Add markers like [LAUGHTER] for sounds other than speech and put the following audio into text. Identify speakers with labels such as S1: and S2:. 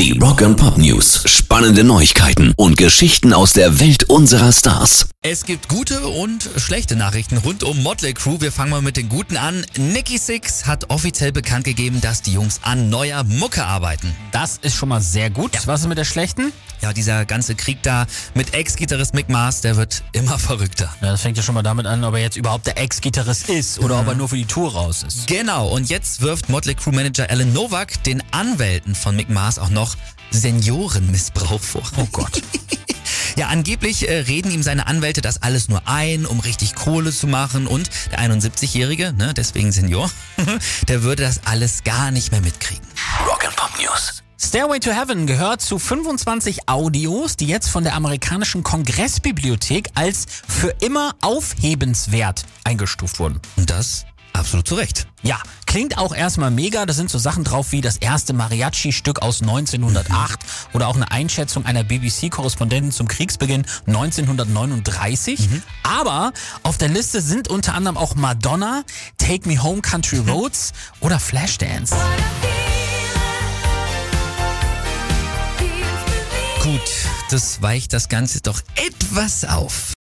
S1: Die Rock and Pop News. Spannende Neuigkeiten und Geschichten aus der Welt unserer Stars.
S2: Es gibt gute und schlechte Nachrichten rund um Motley Crue. Wir fangen mal mit den guten an. Nicky Six hat offiziell bekannt gegeben, dass die Jungs an neuer Mucke arbeiten.
S3: Das ist schon mal sehr gut. Was ist mit der schlechten?
S2: Ja, dieser ganze Krieg da mit Ex-Gitarrist Mick Mars, der wird immer [LAUGHS] verrückter.
S3: Ja, das fängt ja schon mal damit an, ob er jetzt überhaupt der Ex-Gitarrist ist oder ob er nur für die Tour raus ist.
S2: Genau, und jetzt wirft Motley Crue Manager Alan Novak den Anwälten von Mick Mars auch noch Seniorenmissbrauch vor.
S3: Oh Gott. [LAUGHS]
S2: Ja, angeblich äh, reden ihm seine Anwälte das alles nur ein, um richtig Kohle zu machen. Und der 71-Jährige, ne, deswegen Senior, [LAUGHS] der würde das alles gar nicht mehr mitkriegen.
S1: Rock and Pop News.
S3: Stairway to Heaven gehört zu 25 Audios, die jetzt von der amerikanischen Kongressbibliothek als für immer aufhebenswert eingestuft wurden.
S2: Und das absolut zu Recht.
S3: Ja, klingt auch erstmal mega. Da sind so Sachen drauf wie das erste Mariachi-Stück aus 1908 oder auch eine Einschätzung einer BBC-Korrespondentin zum Kriegsbeginn 1939. Aber auf der Liste sind unter anderem auch Madonna, Take Me Home Country Roads oder Flashdance.
S2: Gut, das weicht das Ganze doch etwas auf.